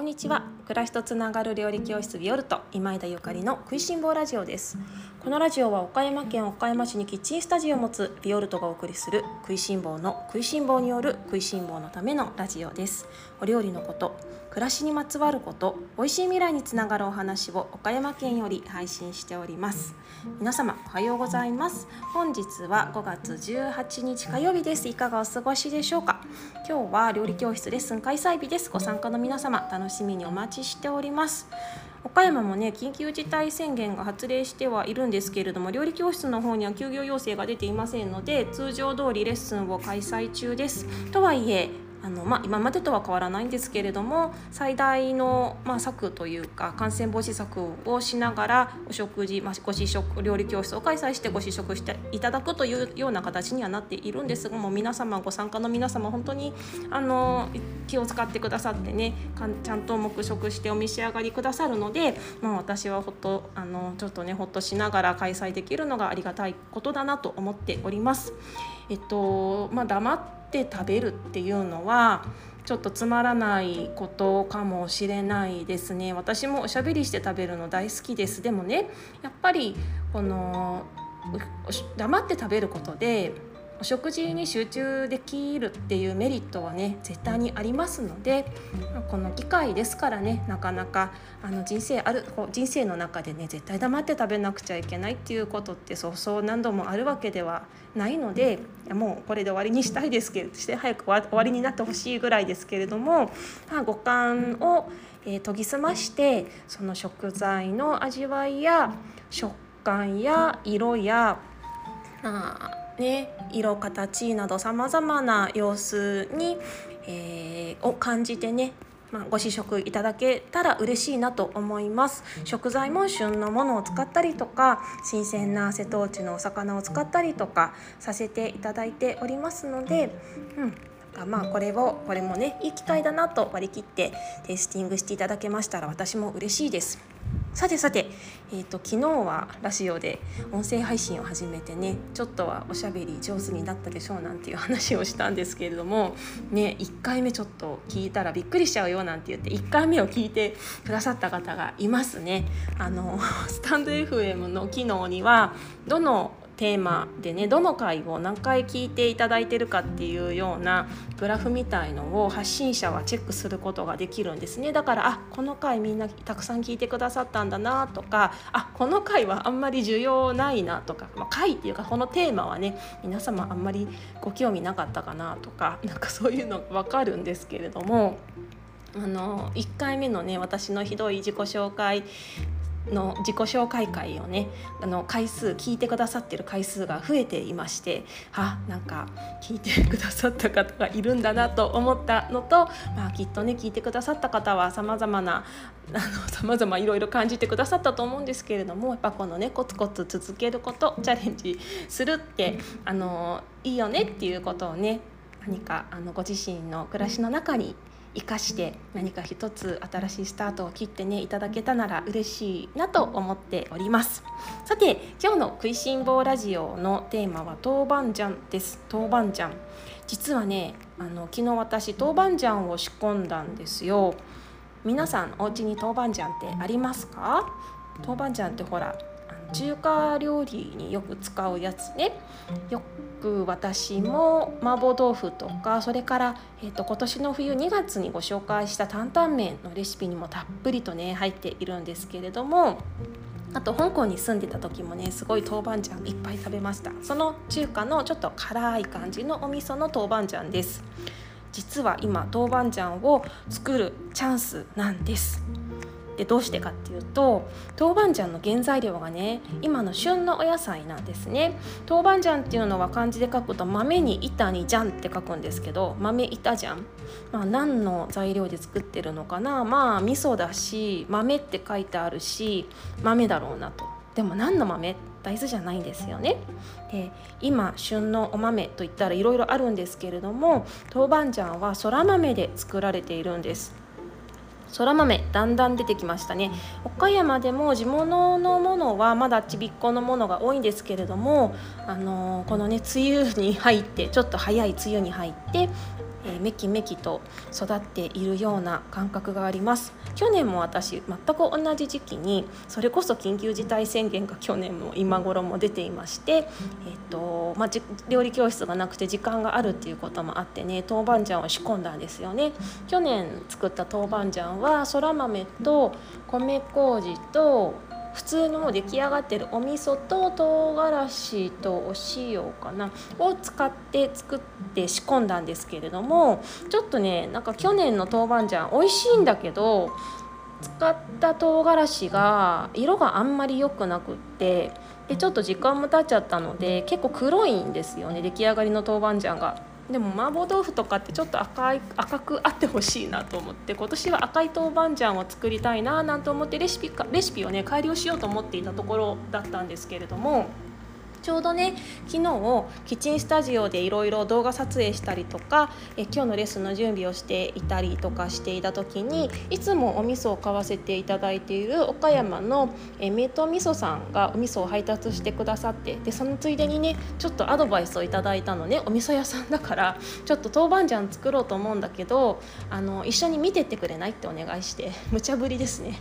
こんにちは。暮らしとつながる料理教室ビオルト今井田ゆかりの食いしん坊ラジオです。このラジオは岡山県岡山市にキッチンスタジオを持つビオルトがお送りする食いしん坊の食いしん坊による食いしん坊のためのラジオです。お料理のこと暮らしにまつわること美味しい未来につながるお話を岡山県より配信しております。皆様おはようございます。本日は5月18日火曜日です。いかがお過ごしでしょうか？今日は料理教室レッスン開催日です。ご参加の皆様楽しみにお待ちしております。岡山もね緊急事態宣言が発令してはいるんですけれども料理教室の方には休業要請が出ていませんので通常通りレッスンを開催中です。とはいえあのまあ、今までとは変わらないんですけれども最大の、まあ、策というか感染防止策をしながらお食事、まあ、ご試食料理教室を開催してご試食していただくというような形にはなっているんですがもう皆様ご参加の皆様本当にあの気を使ってくださってねちゃんと黙食してお召し上がりくださるので、まあ、私はほっとあのちょっとねほっとしながら開催できるのがありがたいことだなと思っております。えっとまあ、黙って食べるっていうのはちょっとつまらないことかもしれないですね。私もおしゃべりして食べるの大好きです。でもねやっぱりこの黙って食べることでお食事に集中できるっていうメリットはね絶対にありますのでこの機会ですからねなかなかあの人生ある人生の中でね絶対黙って食べなくちゃいけないっていうことってそうそう何度もあるわけではないのでもうこれで終わりにしたいですけどして早く終わりになってほしいぐらいですけれども、まあ、五感を、えー、研ぎ澄ましてその食材の味わいや食感や色やあね、色形などさまざまな様子に、えー、を感じてねまあ、ご試食いただけたら嬉しいなと思います食材も旬のものを使ったりとか新鮮な瀬戸内のお魚を使ったりとかさせていただいておりますので、うん、まあこれをこれもねいい機会だなと割り切ってテイスティングしていただけましたら私も嬉しいです。さてさて、えーと、昨日はラジオで音声配信を始めてねちょっとはおしゃべり上手になったでしょうなんていう話をしたんですけれどもね1回目ちょっと聞いたらびっくりしちゃうよなんて言って1回目を聞いてくださった方がいますね。あのスタンド FM の機能にはどのテーマでねどの回を何回聞いていただいてるかっていうようなグラフみたいのを発信者はチェックすることができるんですねだからあこの回みんなたくさん聞いてくださったんだなとかあこの回はあんまり需要ないなとか、まあ、回っていうかこのテーマはね皆様あんまりご興味なかったかなとか なんかそういうの分かるんですけれども。あの1回目のね私のひどい自己紹介の自己紹介会をねあの回数聞いてくださってる回数が増えていましてあなんか聞いてくださった方がいるんだなと思ったのと、まあ、きっとね聞いてくださった方はさまざまなさまざまいろいろ感じてくださったと思うんですけれどもやっぱこのねコツコツ続けることチャレンジするってあのいいよねっていうことをね何かあのご自身の暮らしの中に生かして何か一つ新しいスタートを切ってねいただけたなら嬉しいなと思っております。さて今日の食いしん坊ラジオのテーマは豆板醤です。豆板醤。実はねあの昨日私豆板醤を仕込んだんですよ。皆さんお家に豆板醤ってありますか？豆板醤ってほら中華料理によく使うやつね。よく私も麻婆豆腐とかそれから、えーと、今年の冬2月にご紹介した担々麺のレシピにもたっぷりとね入っているんですけれどもあと香港に住んでた時もねすごい豆板醤いっぱい食べました。その中華のちょっと辛い感じのお味噌の豆板醤です。実は今豆板醤を作るチャンスなんです。でどうしてかっていうと豆板醤の原材料がね今の旬のお野菜なんですね。豆板醤っていうのは漢字で書くと豆に板に醤って書くんですけど豆板醤。まあ何の材料で作ってるのかな。まあ味噌だし豆って書いてあるし豆だろうなと。でも何の豆？大豆じゃないんですよね。で今旬のお豆といったらいろいろあるんですけれども豆板醤はそら豆で作られているんです。そら豆だんだん出てきましたね。岡山でも地物のものはまだちびっこのものが多いんですけれども、あのー、このね梅雨に入ってちょっと早い梅雨に入ってえー、めきめきと育っているような感覚があります。去年も私全く同じ時期にそれこそ緊急事態宣言が去年も今頃も出ていまして、えーとまあ、料理教室がなくて時間があるっていうこともあってね豆板醤を仕込んだんですよね。去年作った豆板醤はそら豆と米麹と普通のもう出来上がってるお味噌と唐辛子とお塩かなを使って作って仕込んだんですけれどもちょっとねなんか去年の豆板醤美味しいんだけど使った唐辛子が色があんまり良くなくってでちょっと時間も経っちゃったので結構黒いんですよね出来上がりの豆板醤が。でも麻婆豆腐とかってちょっと赤い赤くあってほしいなと思って今年は赤い豆板醤を作りたいななんて思ってレシピかレシピをね改良しようと思っていたところだったんですけれども。ちょうどね昨日キッチンスタジオでいろいろ動画撮影したりとかえ今日のレッスンの準備をしていたりとかしていた時にいつもお味噌を買わせていただいている岡山のえ名東味噌さんがお味噌を配達してくださってでそのついでにねちょっとアドバイスをいただいたのねお味噌屋さんだからちょっと豆板醤作ろうと思うんだけどあの一緒に見てってくれないってお願いして無茶ぶりですね。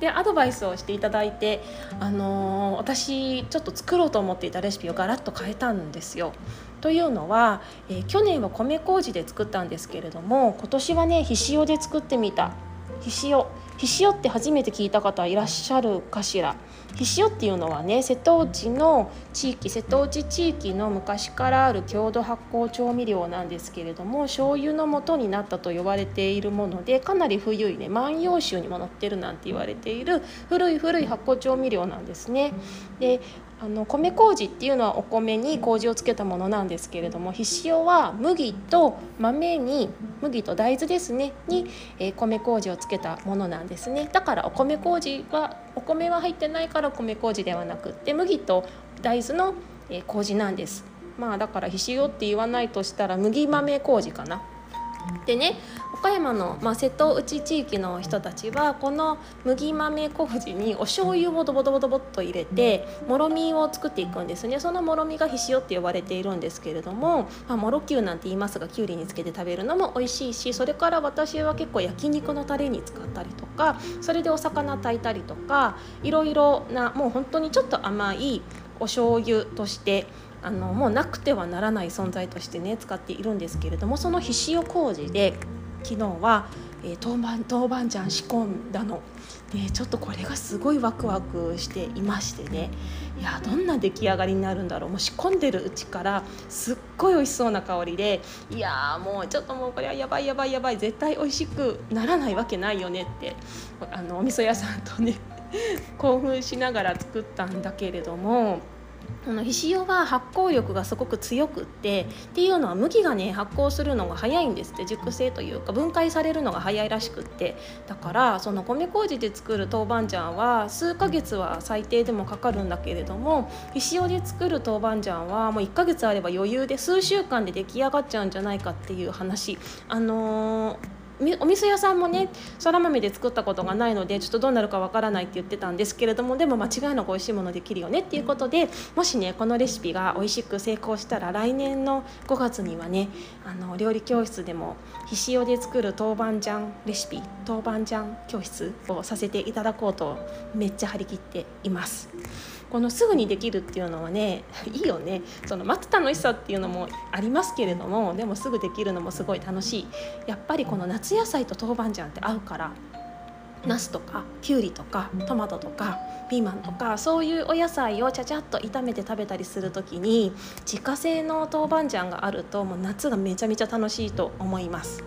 でアドバイスをしていただいて、あのー、私ちょっと作ろうと思っていたレシピをガラッと変えたんですよ。というのは、えー、去年は米麹で作ったんですけれども今年はねひしおで作ってみた。ひしおひしおって初めて聞いた方いらっしゃるかしらひしおっていうのはね瀬戸内の地域瀬戸内地域の昔からある郷土発酵調味料なんですけれども醤油の元になったと呼ばれているものでかなり古いね万葉集にも載ってるなんて言われている古い古い発酵調味料なんですね。であの米麹っていうのはお米に麹をつけたものなんですけれどもひしおは麦と豆に麦と大豆ですねに、えー、米麹をつけたものなんですね。だからお米麹はお米は入ってないから米麹ではなくって麦と大豆の、えー、麹なんです。まあだからひしおって言わないとしたら麦豆麹かな。でね岡山の、まあ、瀬戸内地域の人たちはこの麦豆麹にお醤油をドボドボドボっと入れてもろみを作っていくんですね。そのもろみがひしおって呼ばれているんですけれども、まあ、もろきゅうなんて言いますがきゅうりにつけて食べるのも美味しいしそれから私は結構焼肉のタレに使ったりとかそれでお魚炊いたりとかいろいろなもう本当にちょっと甘いお醤油としてあのもうなくてはならない存在としてね使っているんですけれどもそのひしお麹で昨日は、えー、豆板豆板醤仕込んだの。でちょっとこれがすごいワクワクしていましてね。いやどんな出来上がりになるんだろう。もう仕込んでるうちからすっごい美味しそうな香りでいやもうちょっともうこれはやばいやばいやばい絶対美味しくならないわけないよねってあのお味噌屋さんとね 興奮しながら作ったんだけれどもこのひしおは発酵力がすごく強くってっていうのは麦がね発酵するのが早いんですって熟成というか分解されるのが早いらしくって。だからその米麹で作る豆板醤は数ヶ月は最低でもかかるんだけれどもひしおで作る豆板醤はもう1ヶ月あれば余裕で数週間で出来上がっちゃうんじゃないかっていう話。あのーお味噌屋さんもねそら豆で作ったことがないのでちょっとどうなるかわからないって言ってたんですけれどもでも間違いなく美味しいものできるよねっていうことでもしねこのレシピが美味しく成功したら来年の5月にはねあの料理教室でもひしおで作る豆板醤レシピ豆板醤教室をさせていただこうとめっちゃ張り切っています。このすぐにできるっていうのはねいいよねその待つ楽しさっていうのもありますけれどもでもすぐできるのもすごい楽しいやっぱりこの夏野菜と豆板醤って合うからナスとかきゅうりとかトマトとかピーマンとかそういうお野菜をちゃちゃっと炒めて食べたりする時に自家製の豆板醤があるともう夏がめちゃめちゃ楽しいと思います。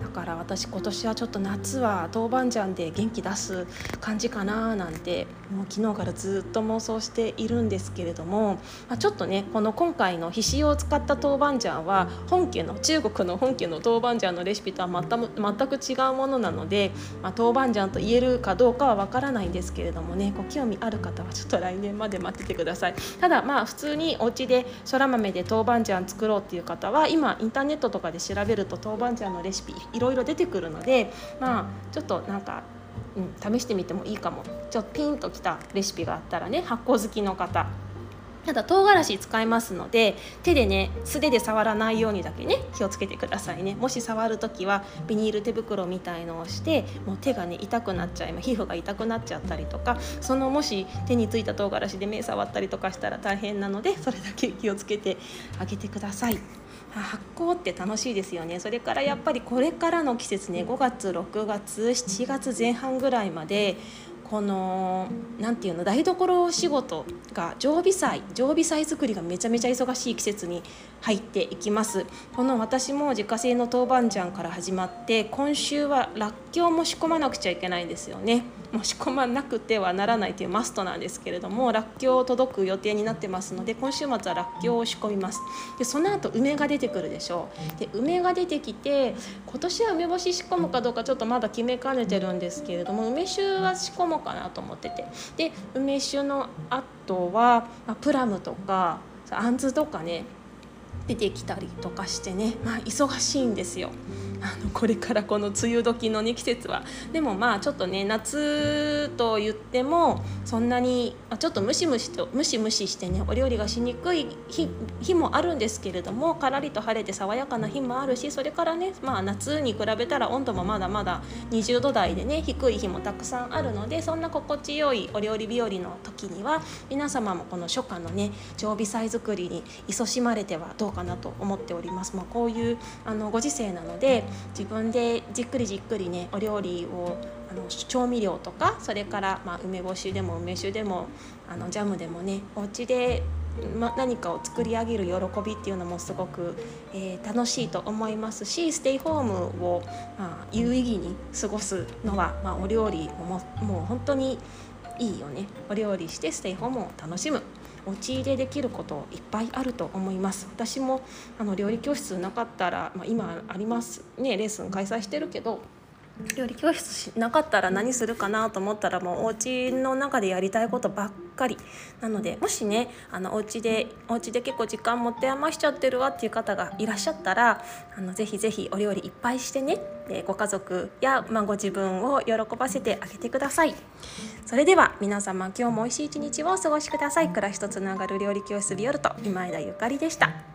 だから私今年はちょっと夏は豆板醤で元気出す感じかななんてもう昨日からずっと妄想しているんですけれども、まあ、ちょっとねこの今回のひしを使った豆板醤は本家の中国の本家の豆板醤のレシピとは全く違うものなので、まあ、豆板醤と言えるかどうかはわからないんですけれどもねご興味ある方はちょっと来年まで待っててください。ただまあ普通にお家でそら豆で豆板醤作ろうっていう方は今インターネットとかで調べると豆板醤のレシピいろいろ出てくるのでまあちょっとなんか、うん、試してみてもいいかも。ちょっとピンときたレシピがあったらね発酵好きの方。ただ唐辛子使いますので手でね素手で触らないようにだけね気をつけてくださいね。もし触る時はビニール手袋みたいのをしてもう手がね痛くなっちゃい皮膚が痛くなっちゃったりとかそのもし手についた唐辛子で目触ったりとかしたら大変なのでそれだけ気をつけてあげてください。発酵って楽しいですよね。それからやっぱりこれからの季節ね5月6月7月前半ぐらいまでこの何て言うの台所仕事が常備菜常備菜作りがめちゃめちゃ忙しい季節に入っていきます。この私も自家製の豆板醤から始まって今週はらっきょうも仕込まなくちゃいけないんですよね。もう仕込まなくてはならないというマストなんですけれどもらっきょう届く予定になってますので今週末はらっきょうを仕込みます。でその後梅が出てくるでしょう。で梅が出てきて今年は梅干し仕込むかどうかちょっとまだ決めかねてるんですけれども梅酒は仕込もうかなと思ってて。で梅酒の後は、まあ、プラムとかあんずとかね出てきたりとかしてね、まあ、忙しいんですよ。あのこれからこの梅雨時のね季節はでもまあちょっとね夏と言ってもそんなにちょっとムシムシとムシムシしてねお料理がしにくい日もあるんですけれどもからりと晴れて爽やかな日もあるしそれからねまあ夏に比べたら温度もまだまだ20度台でね低い日もたくさんあるのでそんな心地よいお料理日和の時には皆様もこの初夏のね常備菜作りに勤しまれてはどうかなと思っております。まあ、こういうあのご時世なので自分でじっくりじっくりねお料理をあの調味料とかそれから、まあ、梅干しでも梅酒でもあのジャムでもねお家でま、何かを作り上げる喜びっていうのもすごく、えー、楽しいと思いますしステイホームを、まあ、有意義に過ごすのは、まあ、お料理ももう本当にいいよねお料理してステイホームを楽しむお家入れできることいっぱいあると思います。私もあの料理教室なかったら、まあ、今ありますね。レッスン開催してるけど料理教室しなかったら何するかなと思ったらもうお家の中でやりたいことばっかり。なのでもしねあのお家でお家で結構時間持って余しちゃってるわっていう方がいらっしゃったらあのぜひぜひお料理いっぱいしてね。でご家族や、まあ、ご自分を喜ばせてあげてください。それでは皆様今日も美味しい一日をお過ごしください。暮らしとつながる料理教室ビオルト今枝ゆかりでした。